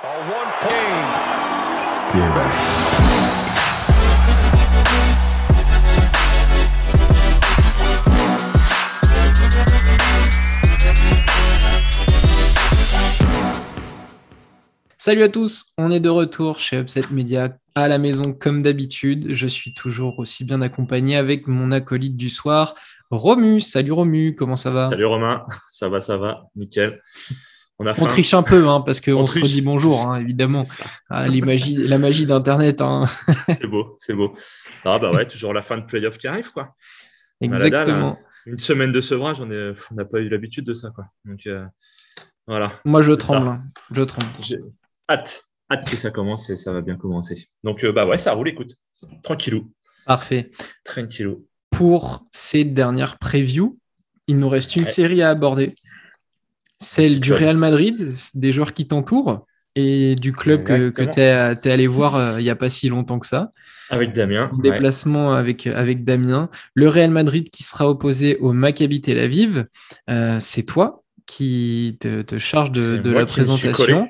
Salut à tous, on est de retour chez Upset Media à la maison comme d'habitude. Je suis toujours aussi bien accompagné avec mon acolyte du soir, Romu. Salut Romu, comment ça va? Salut Romain, ça va, ça va, nickel. On, a on triche un peu hein, parce qu'on se redit bonjour, hein, évidemment. Ah, les magies, la magie d'Internet. Hein. c'est beau, c'est beau. Ah bah ouais, toujours la fin de playoff qui arrive, quoi. Exactement. Une semaine de sevrage, on n'a pas eu l'habitude de ça, quoi. Donc euh, voilà. Moi, je tremble. Je tremble hâte, hâte que ça commence et ça va bien commencer. Donc, euh, bah ouais, ça roule, écoute. Tranquillou. Parfait. Tranquillou. Pour ces dernières previews, il nous reste une série à aborder. Celle du Real Madrid, des joueurs qui t'entourent et du club que, tu es, allé voir euh, il n'y a pas si longtemps que ça. Avec Damien. Déplacement avec, avec Damien. Le Real Madrid qui sera opposé au Maccabi Tel Aviv. Euh, c'est toi qui te, te charge de, de la présentation.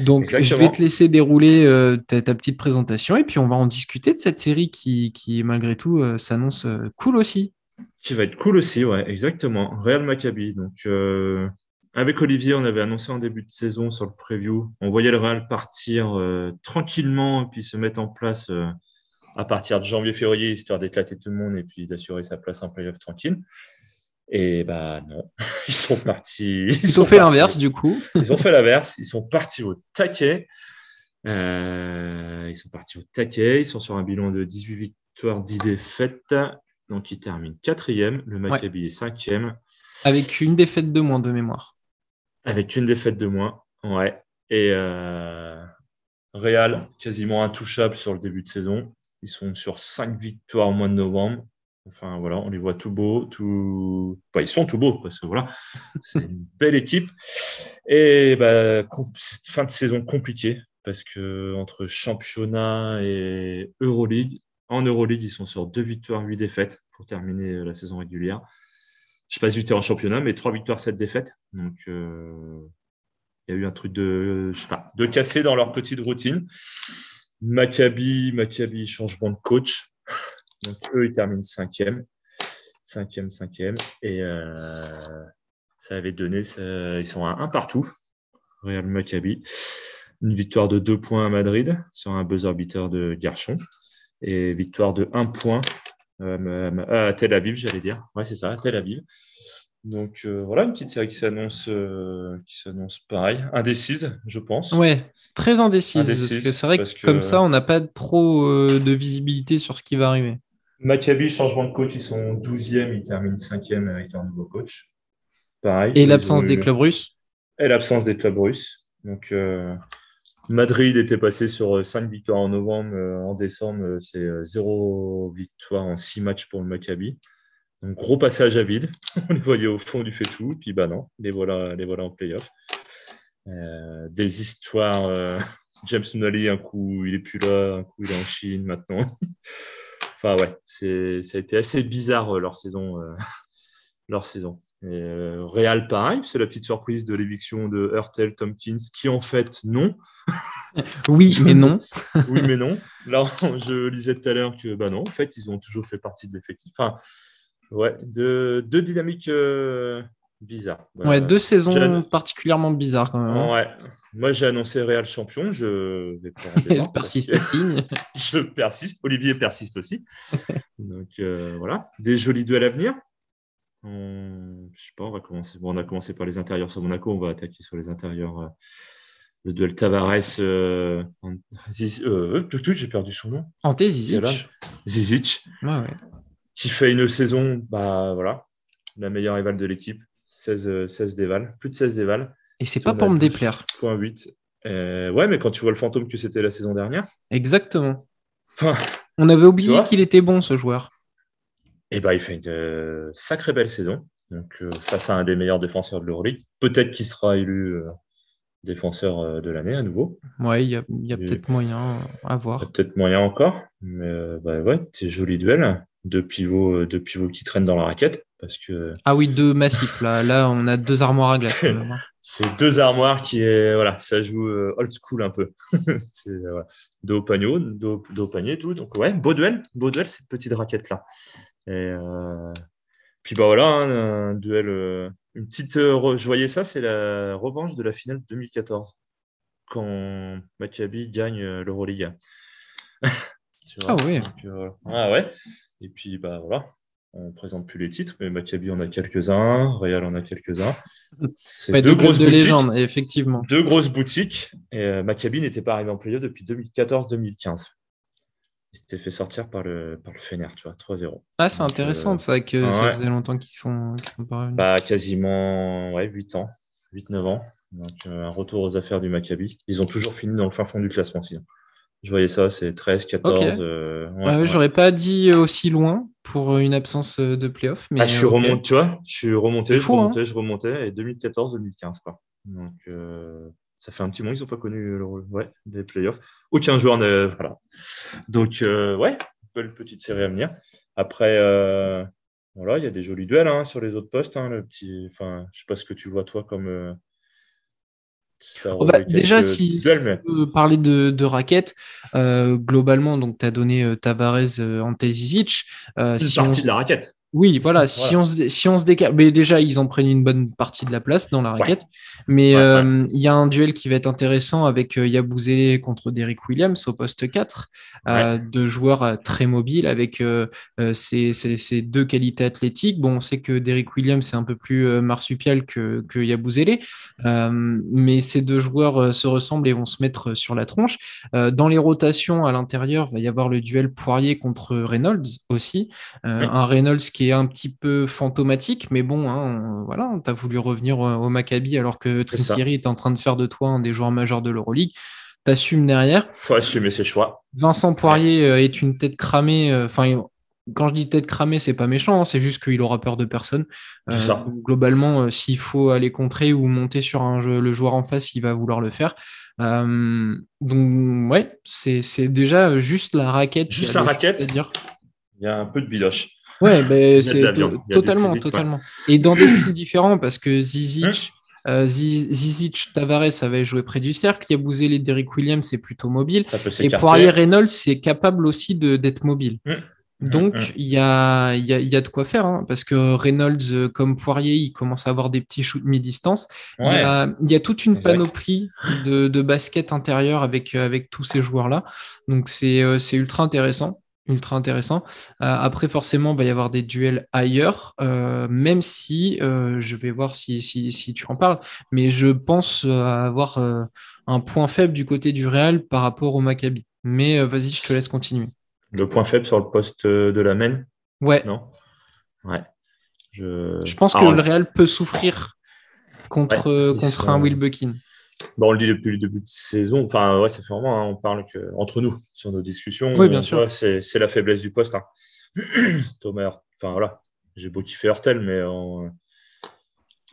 Donc, je vais te laisser dérouler euh, ta, petite présentation et puis on va en discuter de cette série qui, qui malgré tout, euh, s'annonce euh, cool aussi. Qui va être cool aussi, ouais, exactement. Real Maccabi. Donc, avec Olivier, on avait annoncé en début de saison sur le preview, on voyait le Real partir tranquillement et puis se mettre en place à partir de janvier-février, histoire d'éclater tout le monde et puis d'assurer sa place en playoff tranquille. Et bah non, ils sont partis. Ils, ont fait l'inverse du coup. ils ont fait l'inverse. Ils sont partis au taquet. Euh, ils sont partis au taquet. Ils sont sur un bilan de 18 victoires, 10 défaites. Donc ils terminent quatrième. Le Maccabi est cinquième. Avec une défaite de moins de mémoire. Avec une défaite de moins, ouais. Et euh, Real, quasiment intouchable sur le début de saison. Ils sont sur 5 victoires au mois de novembre. Enfin, voilà, on les voit tout beaux, tout. ils sont tout beaux, parce que voilà, c'est une belle équipe. Et bah, fin de saison compliquée, parce que entre championnat et Euroleague, en Euroleague, ils sont sur deux victoires, huit défaites pour terminer euh, la saison régulière. Je passe du en championnat, mais trois victoires, sept défaites. Donc, euh, il y a eu un truc de, je sais pas, de cassé dans leur petite routine. Maccabi, Maccabi, changement de coach. Donc, eux, ils terminent cinquième. Cinquième, cinquième. Et euh, ça avait donné, ils sont à un partout. Real Maccabi. Une victoire de deux points à Madrid sur un buzzer beater de Garchon. Et victoire de un point euh, à Tel Aviv, j'allais dire. Ouais, c'est ça, à Tel Aviv. Donc euh, voilà, une petite série qui s'annonce qui s'annonce pareil, indécise, je pense. Ouais, très indécise. parce que c'est vrai que, comme ça, on n'a pas trop de visibilité sur ce qui va arriver. Maccabi, changement de coach, ils sont 12e, ils terminent 5e avec leur nouveau coach. Pareil. Et l'absence des clubs russes Et l'absence des clubs russes. Donc, euh, Madrid était passé sur 5 victoires en novembre. Euh, en décembre, c'est 0 euh, victoire en 6 matchs pour le Maccabi. Donc, gros passage à vide. On les voyait au fond du fait tout. Puis, bah non, les voilà, les voilà en playoff. des histoires. James Nunnally, un coup, il est plus là, un coup, il est en Chine maintenant. Enfin, ouais, ça a été assez bizarre euh, leur saison. Euh, leur saison. Euh, Real, pareil, c'est la petite surprise de l'éviction de Hurtel Tompkins, qui en fait, non. Oui, mais non. oui, mais non. Là, je lisais tout à l'heure que, bah non, en fait, ils ont toujours fait partie de l'effectif. Enfin, ouais, deux, dynamiques bizarres. ouais, deux saisons particulièrement bizarres quand même. Hein. Ouais, moi, j'ai annoncé Real champion. Je vais pas persiste signe. je persiste. Olivier persiste aussi. Donc euh, voilà, des jolis duels à venir. On... Je sais pas, on va commencer. Bon, on a commencé par les intérieurs sur Monaco. On va attaquer sur les intérieurs. Euh, le duel Tavares. Euh... euh tout, tout, j'ai perdu son nom. Ante Zizic. Zizic. Ouais, ouais. Qui fait une saison, bah voilà, la meilleure éval de l'équipe. 16, 16 déval, plus de 16 déval. Et c'est pas pour me déplaire. Point 8. Euh, ouais, mais quand tu vois le fantôme que c'était la saison dernière. Exactement. On avait oublié qu'il était bon, ce joueur. Et eh ben, il fait une euh, sacrée belle saison. Donc, euh, face à un des meilleurs défenseurs de l'Euroleague. Peut-être qu'il sera élu défenseur de l'année à nouveau. Ouais, il y a, peut-être moyen à voir. Peut-être moyen encore. Mais bah ouais, c'est joli duel. Deux pivots, deux pivots qui traînent dans la raquette. Parce que... Ah oui, deux massifs. Là, là on a deux armoires à glace. Hein. C'est deux armoires qui est. Voilà, ça joue old school un peu. c'est, dos au panier, dos, au panier, tout. Donc, ouais, beau duel. Beau duel, cette petite raquette-là. Et puis, bah voilà, hein, un duel une petite, euh, je voyais ça, c'est la revanche de la finale 2014, quand Maccabi gagne euh, l'Euroliga. ah oui. Euh, ah ouais. Et puis, bah voilà, on ne présente plus les titres, mais Maccabi en a quelques-uns, Real en a quelques-uns. C'est deux, grosses boutiques. Légendes, effectivement. Deux grosses boutiques. Et Maccabi n'était pas arrivé en playoff depuis 2014-2015 il s'était fait sortir par le, par le Fener, tu vois, 3-0. Ah, c'est intéressant, ça, que ça faisait longtemps qu'ils sont, sont pas revenus. Bah, quasiment ouais, 8 ans, 8-9 ans. Donc, euh, un retour aux affaires du Maccabi. Ils ont toujours fini dans le fin fond du classement, sinon. Je voyais ça, c'est 13, 14. Euh, ouais, J'aurais pas dit aussi loin pour une absence de playoff. Mais ah, je suis remonté, tu vois, je suis remonté, je remontais, hein. je remontais, et 2014-2015, quoi. Donc, euh, ça fait un petit moment qu'ils n'ont pas connu le, ouais, les playoffs. Aucun joueur ne. Voilà. Donc, euh, ouais, belle petite série à venir. Après, euh, voilà, il y a des jolis duels hein, sur les autres postes. Hein, le petit, enfin, je ne sais pas ce que tu vois, toi, comme. Euh, oh, bah, déjà, si, duels, si parler de, de raquettes, globalement, donc tu as donné Tavares en Zizic. Une si partie de la raquette. Oui, voilà, Si, on se, si on se décale. Mais déjà, ils ont pris une bonne partie de la place dans la raquette. Mais euh, il y a un duel qui va être intéressant avec euh, contre Derrick Williams au poste 4. Euh, deux joueurs très mobiles avec ces, deux qualités athlétiques. Bon, on sait que Derrick Williams, c'est un peu plus marsupial que, que Yabouzélé. mais ces deux joueurs se ressemblent et vont se mettre sur la tronche. dans les rotations à l'intérieur, va y avoir le duel Poirier contre Reynolds aussi. Un Reynolds qui un petit peu fantomatique, mais bon, hein, voilà, tu as voulu revenir au Maccabi alors que Trinkieri est en train de faire de toi un des joueurs majeurs de l'Euroleague. T'assumes derrière. Faut assumer ses choix. Vincent Poirier euh, est une tête cramée. Euh, enfin, quand je dis tête cramée, c'est pas méchant, hein, c'est juste qu'il aura peur de personne. Euh, globalement, s'il faut aller contrer ou monter sur un jeu, le joueur en face, il va vouloir le faire. donc, ouais, c'est déjà juste la raquette. Juste la raquette. C'est-à-dire. Il y a un peu de biloche. Ouais, ben, c'est totalement, totalement. Et dans des styles différents, parce que Zizic, euh, Zizic, Tavares avait joué près du cercle. Il y a Bouzé Derrick Williams, c'est plutôt mobile. et Poirier Reynolds, c'est capable aussi d'être mobile. Donc, il y, a, y, a, y, a, de quoi faire, hein, parce que Reynolds, euh, comme Poirier, il commence à avoir des petits shoots mi-distance. Il, y a, toute une panoplie de, de basket intérieur avec, avec tous ces joueurs-là. Donc, c'est euh, ultra intéressant ultra intéressant. Euh, après, forcément, il va y avoir des duels ailleurs, euh, même si euh, je vais voir si, si, tu en parles, mais je pense avoir un point faible du côté du Real par rapport au Maccabi. Mais vas-y, je te laisse continuer. Le point faible sur le poste de la main? Ouais. Non? Ouais. Je, pense que le Real peut souffrir contre, contre un Will Buckin. Bon, on le dit depuis le début de saison. Enfin, ouais, ça fait vraiment, hein, on parle que, entre nous sur nos discussions. Oui, bien sûr. C'est la faiblesse du poste. Hein. Thomas, enfin voilà, j'ai beau kiffer Hurtel, mais euh,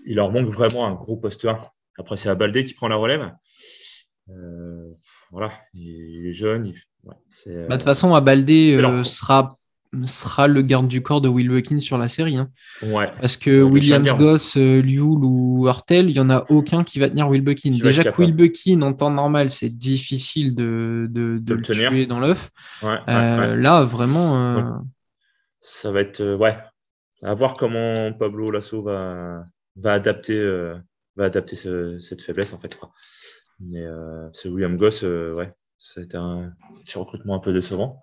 il leur manque vraiment un gros poste 1. Après, c'est Abaldé qui prend la relève. Euh, voilà, il, est jeune. Il, bah, de toute façon, Abaldé euh, sera sera le garde du corps de Will sur la série. Hein. Ouais. Parce que Williams Goss, euh, ou Hurtel, il n'y en a aucun qui va tenir Will Buckin. Déjà que Will Buckin, en temps normal, c'est difficile de, de, de, le, tuer dans l'œuf. Euh, là, vraiment. Euh, Ça va être. ouais. À voir comment Pablo Lasso va, va adapter, va adapter cette faiblesse, en fait. Quoi. Mais ce William Goss, ouais, c'était un petit recrutement un peu décevant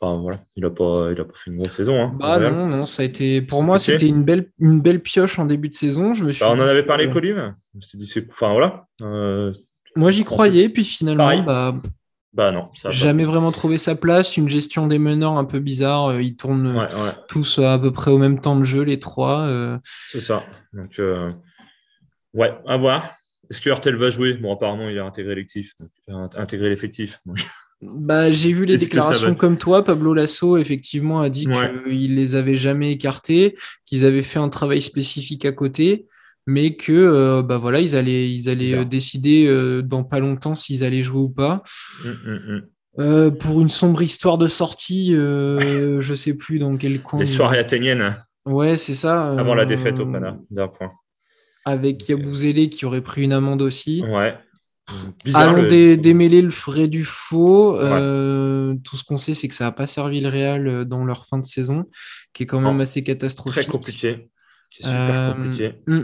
voilà, il n'a pas, il a pas fait une grosse saison. Hein, bah non, non, ça a été, pour moi, c'était une belle, une belle pioche en début de saison. Je me suis bah, on en avait parlé, Colin. Je me suis dit, c'est, enfin voilà. Euh, moi, j'y croyais, puis finalement, bah, bah non, ça jamais vraiment trouvé sa place. Une gestion des meneurs un peu bizarre. Euh, ils tournent tous à peu près au même temps de jeu, les trois. Euh. C'est ça. Donc, ouais, à voir. Est-ce que Hurtel va jouer? Bon, apparemment, il a intégré l'effectif. Intégré l'effectif. Bah, j'ai vu les déclarations comme toi. Pablo Lasso, effectivement, a dit qu'il les avait jamais écartés, qu'ils avaient fait un travail spécifique à côté, mais que euh, bah, voilà, ils allaient, ils allaient euh, décider euh, dans pas longtemps s'ils allaient jouer ou pas. Hum, hum, hum. pour une sombre histoire de sortie, je sais plus dans quel coin. Les soirées athéniennes. Ouais, c'est ça. Avant la défaite au Pana, d'un point. Avec Yabouzélé qui aurait pris une amende aussi. Ouais. Bizarre, Allons démêler le frais du faux. Euh, tout ce qu'on sait, c'est que ça n'a pas servi le Real euh, dans leur fin de saison, qui est quand même assez catastrophique. Très compliqué. C'est super euh, compliqué. Hmm.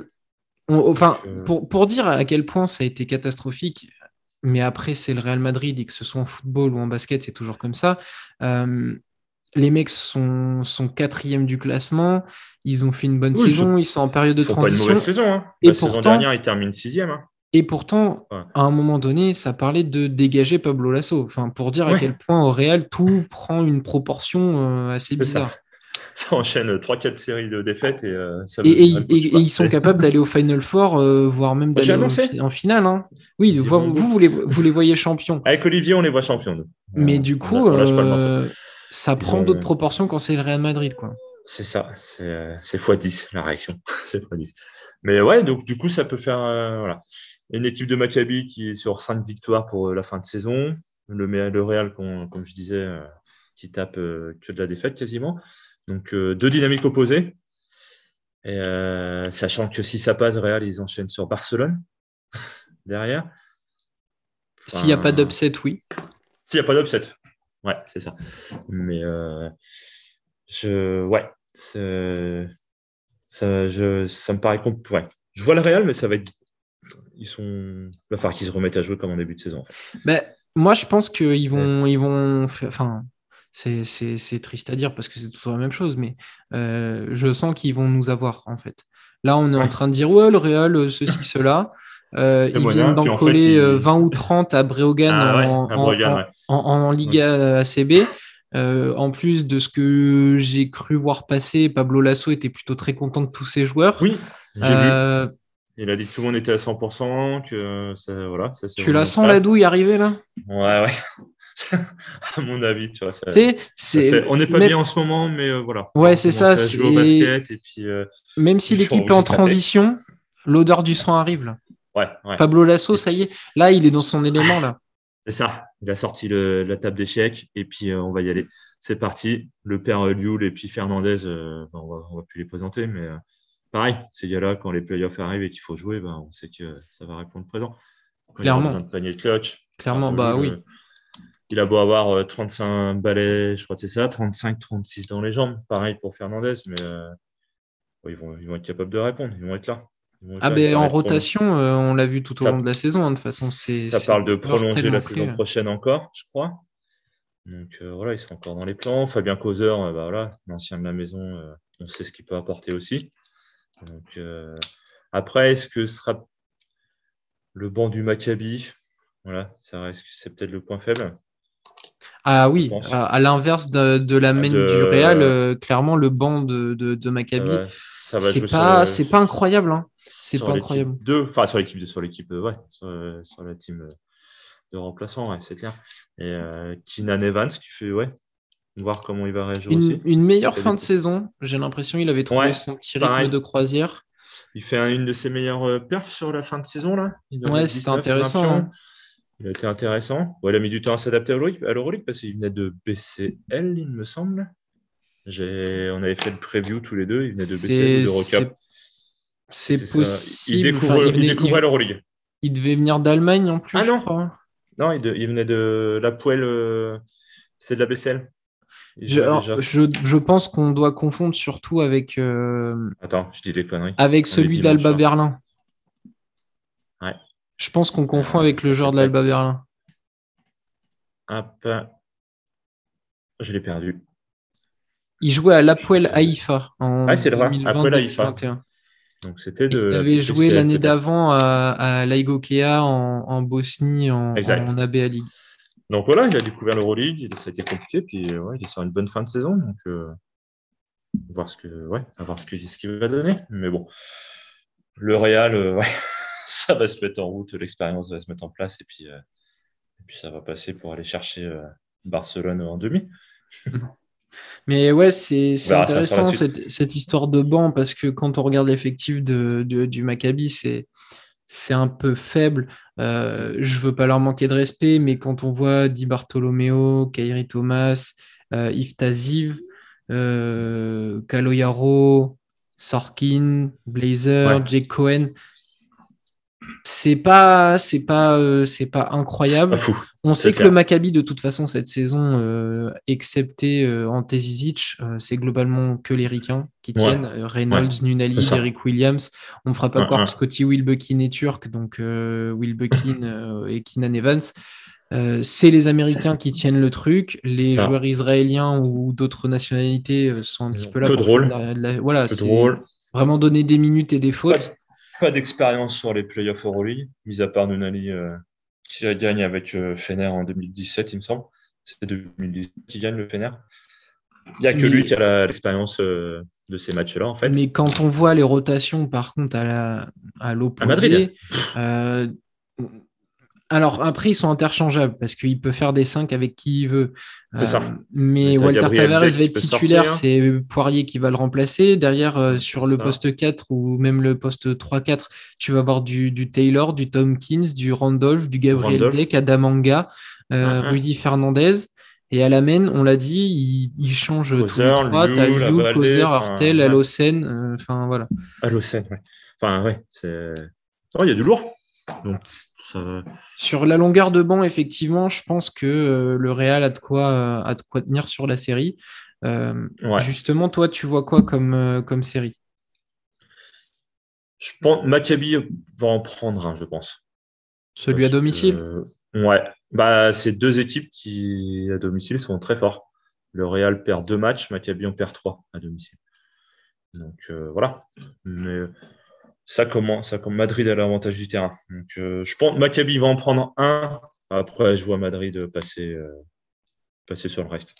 enfin, pour, pour, dire à quel point ça a été catastrophique, mais après, c'est le Real Madrid, et que ce soit en football ou en basket, c'est toujours comme ça. les mecs sont, sont quatrième du classement. Ils ont fait une bonne saison. Ils sont en période de transition. Pas une mauvaise saison. Hein. Et La pourtant, saison dernière, ils terminent sixième. Hein. Et pourtant, à un moment donné, ça parlait de dégager Pablo Lasso. Enfin, pour dire à quel point au Real, tout prend une proportion euh, assez bizarre. Ça. enchaîne 3-4 séries de défaites et, euh, ça et, ils sont capables d'aller au Final Four, euh, voire même d'aller en, finale. Hein. Oui, vous, vous, les, vous, les, voyez champions. Avec Olivier, on les voit champions. Mais du coup, ça prend d'autres proportions quand c'est le Real Madrid. quoi. C'est ça, c'est x10 la réaction. c'est x10. Mais ouais, donc du coup, ça peut faire. voilà une équipe de Maccabi qui est sur cinq victoires pour euh, la fin de saison. Le, le Real, comme je disais, euh, qui tape euh, que de la défaite quasiment. Donc deux dynamiques opposées. Et, sachant que si ça passe, Real, ils enchaînent sur Barcelone derrière. S'il n'y a pas d'upset, oui. S'il n'y a pas d'upset. Ouais, c'est ça. Mais je, ouais, ça, je, ça me paraît compliqué. Je vois le Real, mais ça va être ils sont. Il va falloir qu'ils se remettent à jouer comme en début de saison. Ben, moi, je pense qu'ils vont, ils vont. Enfin, c'est triste à dire parce que c'est toujours la même chose, mais euh, je sens qu'ils vont nous avoir en fait. Là, on est en train de dire ouais, le Real, euh, ceci, cela. Euh, ils viennent d'en coller 20 ou 30 à Breogan, ah en, en, Liga ACB. en plus de ce que j'ai cru voir passer, Pablo Lasso était plutôt très content de tous ses joueurs. Oui, j'ai vu. Il a dit que tout le monde était à 100%, que ça, voilà. Ça, tu la sens la douille arriver là? Ouais, ouais. à mon avis, tu vois. Ça, on n'est pas bien en ce moment, mais euh, voilà. Ouais, c'est ça. Joue au basket et puis. Euh, Même si l'équipe est en transition, l'odeur du sang arrive là. Ouais, ouais. Pablo Lasso, ça y est. Là, il est dans son élément là. C'est ça. Il a sorti le, la table d'échecs et puis euh, on va y aller. C'est parti. Le père Lioul et puis Fernandez, on, va, on va plus les présenter, mais pareil, ces gars-là, quand les playoffs arrivent et qu'il faut jouer, ben, on sait que ça va répondre présent. Clairement. Il a de panier de clutch. Clairement, bah oui. il a beau avoir 35 euh, balais, je crois que c'est ça, 35, 36 dans les jambes. Pareil pour Fernandez, mais euh, ils, vont, ils vont être capables de répondre. Ils vont être là. ah, ben en rotation, euh, on l'a vu tout au long de la saison. Hein, de toute façon, Ça parle de prolonger la saison prochaine encore, je crois. Donc voilà, ils sont encore dans les plans. Fabien Causeur, bah, voilà, l'ancien de la maison, on sait ce qu'il peut apporter aussi. Donc, euh, après, est-ce que ce sera le banc du Maccabi? Voilà, ça reste, c'est peut-être le point faible. Ah oui, à, l'inverse de, la main du Real, euh, clairement le banc de, de, Maccabi, c'est pas, c'est pas incroyable. Hein. C'est pas incroyable. enfin sur l'équipe, sur l'équipe, ouais, sur, la team de remplaçants, c'est clair. Et euh, Kinan Evans qui fait, ouais, voir comment il va réagir une, aussi. Une meilleure fin de saison, j'ai l'impression. Il avait trouvé son petit rythme de croisière. Il fait une de ses meilleures euh, perfs sur la fin de saison. là. Ouais, c'était intéressant. Hein. Il a été intéressant. il a mis du temps à s'adapter à l'Euroleague parce qu'il venait de BCL, il me semble. On avait fait le preview tous les deux. Il venait de BCL de C'est possible. Il découvrait, l'Euroleague. Il devait venir d'Allemagne en plus. Ah non, non il, venait de la poêle. Euh, c'est de la BCL. Je, pense qu'on doit confondre surtout avec. Euh, Attends, je dis des conneries. Avec celui d'Alba Berlin. Ouais. Je pense qu'on confond avec le joueur de l'Alba Berlin. Hop. Je l'ai perdu. Il jouait à l'Apoel Haïfa en ah, c'est le Apoel Haïfa. Donc c'était de. Il avait joué l'année d'avant à, à Laigokea en, en Bosnie en, en AB League. Donc voilà, il a découvert l'Euroleague, ça a été compliqué, puis ouais, il est sur une bonne fin de saison. Donc, euh, voir ce que, ouais, à voir ce qu'il ce va donner. Mais bon, le Real, euh, ouais, ça va se mettre en route, l'expérience va se mettre en place, et puis, euh, et puis ça va passer pour aller chercher Barcelone en demi. Mais ouais, c'est intéressant cette, cette, histoire de banc parce que quand on regarde l'effectif de, du Maccabi, c'est c'est un peu faible. Euh, je veux pas leur manquer de respect, mais quand on voit Di Bartolomeo, Kairi Thomas, euh, Yves Taziv, euh, Kaloyaro, Sorkin, Blazer, Jake Cohen, c'est pas c'est pas euh, c'est pas incroyable. On sait que le Maccabi de toute façon cette saison, euh, excepté euh, Ante Zizic, c'est globalement que les Ricains qui tiennent. Reynolds, Nunali, Eric Williams. On ne fera pas croire que Scotty Wilbekin est turc, donc Wilbekin et Keenan Evans. c'est les Américains qui tiennent le truc. Les joueurs israéliens ou d'autres nationalités sont un petit peu là. Peu drôle. Voilà, c'est vraiment donner des minutes et des fautes pas d'expérience sur les playoffs Euroleague, mis à part Nunali euh, qui gagne avec euh, Fener en 2017, il me semble. C'était 2017 qui gagne le Fener. Il n'y a que lui qui a l'expérience euh, de ces matchs-là, en fait. Mais quand on voit les rotations, par contre, à l'opposé, à alors après, ils sont interchangeables parce qu'il peut faire des 5 avec qui il veut. Euh, mais Walter Tavares va être titulaire, c'est Poirier qui va le remplacer. Derrière, euh, sur le poste 4 ou même le poste 3-4, tu vas avoir du, Taylor, du Tompkins, du Randolph, du Gabriel Deck, Adamanga, euh, Rudy Fernandez. Et à la main, on l'a dit, il, change tous les trois. Tu as Liu, Kozer, Artel, Alocen. Enfin, voilà. Ouais. Enfin, ouais. Oh, il y a du lourd. Donc, Sur la longueur de banc, effectivement, je pense que euh, le Real a de quoi, euh, a de quoi tenir sur la série. Euh, justement, toi, tu vois quoi comme, comme série? Je pense Maccabi va en prendre un, je pense. Celui à domicile? Ouais. Bah, c'est deux équipes qui, à domicile, sont très forts. Le Real perd deux matchs, Maccabi en perd trois à domicile. Donc voilà. Mais ça commence, ça comme Madrid a l'avantage du terrain. Donc, euh, je pense que Maccabi va en prendre un. Après, je vois Madrid passer, euh, passer sur le reste.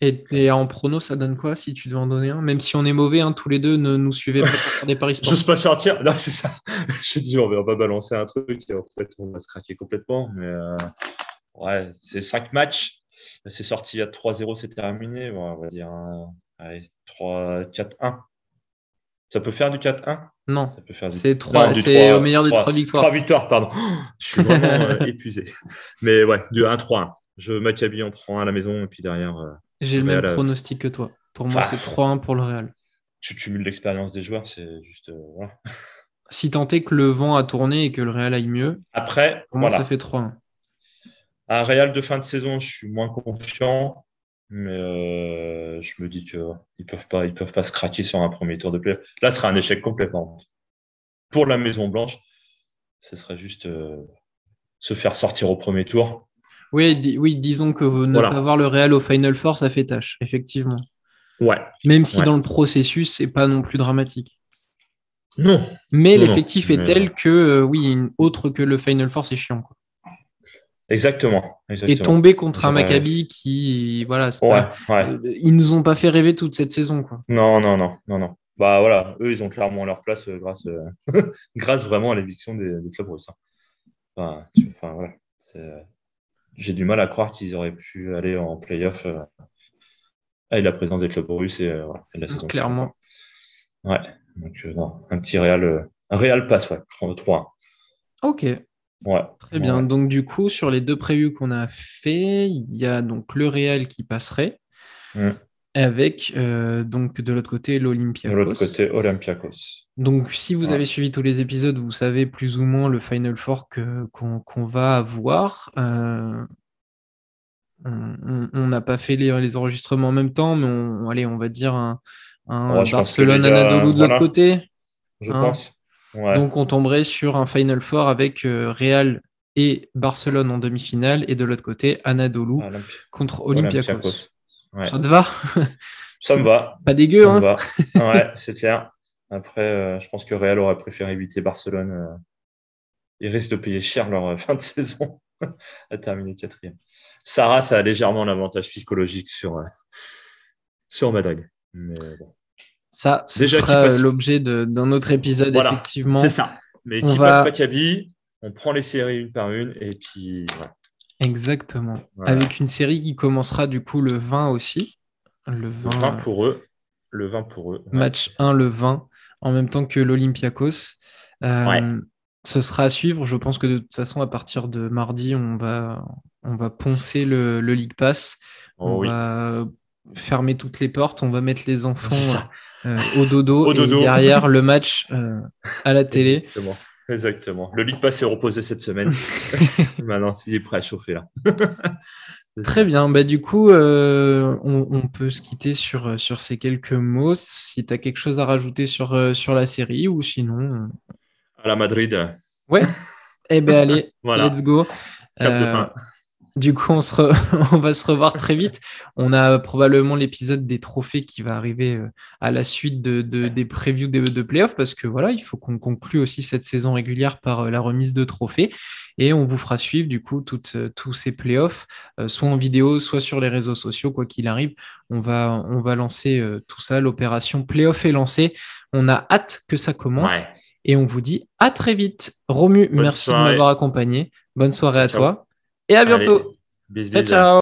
Et, en prono, ça donne quoi si tu dois en donner un? Même si on est mauvais, hein, tous les deux, ne nous suivez pas pour des paris sportifs. J'ose pas sortir. Là, c'est ça. je dis, on va pas balancer un truc et en fait, on va se craquer complètement. Mais euh, ouais, c'est cinq matchs. C'est sorti a 3-0, c'est terminé. on va dire 3-4-1. Ça peut faire du 4-1 Non. Ça peut faire C'est 3, c'est au meilleur des 3, victoires. 3 victoires, pardon. Je suis vraiment euh, épuisé. Mais ouais, du 1-3-1. Je Maccabi en prend un à la maison et puis derrière. Euh, J'ai le même pronostic que toi. Pour moi, c'est 3-1 pour le Real. Tu cumules l'expérience des joueurs, c'est juste. Euh, si tant est que le vent a tourné et que le Real aille mieux, après, pour moi, ça fait 3-1. Un Real de fin de saison, je suis moins confiant. Mais euh, je me dis qu'ils ne peuvent, pas, ils peuvent pas se craquer sur un premier tour de playoff. Là, ce sera un échec complètement. Pour la Maison Blanche, ce serait juste euh, se faire sortir au premier tour. Oui, oui disons que ne pas avoir le Real au Final Four, ça fait tâche, effectivement. Ouais. Même si dans le processus, c'est pas non plus dramatique. Non. Mais l'effectif est tel que, euh, oui, autre que le Final Four, c'est chiant. Quoi. Exactement, Et tomber contre un Maccabi qui, voilà, ils nous ont pas fait rêver toute cette saison, quoi. Non, non, non, non, non. Bah voilà, eux, ils ont clairement leur place euh, grâce, euh, grâce vraiment à l'éviction des, des, clubs russes. Hein. Enfin, voilà, j'ai du mal à croire qu'ils auraient pu aller en playoff euh, avec la présence des clubs russes et, la saison. Clairement. Ouais, donc non, un petit Real, un Real passe, ouais, 3 Ok. Très bien. Donc, du coup, sur les deux prévus qu'on a fait, il y a donc le Real qui passerait. Mm. Avec euh, donc de l'autre côté l'Olympiakos. De l'autre côté Olympiakos. Donc si vous avez suivi tous les épisodes, vous savez plus ou moins le Final Four qu'on va avoir. Euh, on n'a pas fait les, enregistrements en même temps, mais on, allez, on va dire un, Barcelone-Anadolu de l'autre côté. Je hein pense. Donc on tomberait sur un Final Four avec euh, Real et Barcelone en demi-finale et de l'autre côté Anadolu contre Olympiakos. Ça te va? Ça me va. Pas dégueu, hein va. Ouais, c'est clair. Après, euh, je pense que Real aurait préféré éviter Barcelone. Euh. Ils risquent de payer cher leur fin de saison à terminer quatrième. Sarah, ça a légèrement l'avantage psychologique sur, sur Madrid. Mais bon. Ça, ce sera l'objet d'un autre épisode, effectivement. C'est ça. Mais qui passe Maccabi, on prend les séries une par une et puis Exactement. Avec une série qui commencera du coup le 20 aussi. Le 20, pour eux. Le 20 pour eux. match 1 le 20, en même temps que l'Olympiakos. Ce sera à suivre. Je pense que de toute façon, à partir de mardi, on va, on va poncer le, le League Pass. Oh on va fermer toutes les portes. On va mettre les enfants au dodo. et derrière, le match à la télé. Exactement. Le League Pass est reposé cette semaine. Maintenant, il est prêt à chauffer là. Très bien. Bah, du coup, euh, on, peut se quitter sur, sur ces quelques mots. Si tu as quelque chose à rajouter sur, euh, sur la série ou sinon. Euh, à la Madrid. Ouais. eh bien, allez, let's go. Du coup, on, se on, va se revoir très vite. On a probablement l'épisode des trophées qui va arriver euh, à la suite de, des previews de, de playoffs parce que voilà, il faut qu'on conclue aussi cette saison régulière par euh, la remise de trophées et on vous fera suivre du coup toutes, euh, tous ces playoffs, soit en vidéo, soit sur les réseaux sociaux, quoi qu'il arrive. On va, on va lancer tout ça. L'opération playoff est lancée. On a hâte que ça commence. Et on vous dit à très vite. Romu, merci de m'avoir accompagné. Bonne soirée à toi. Et à bientôt. ciao, ciao.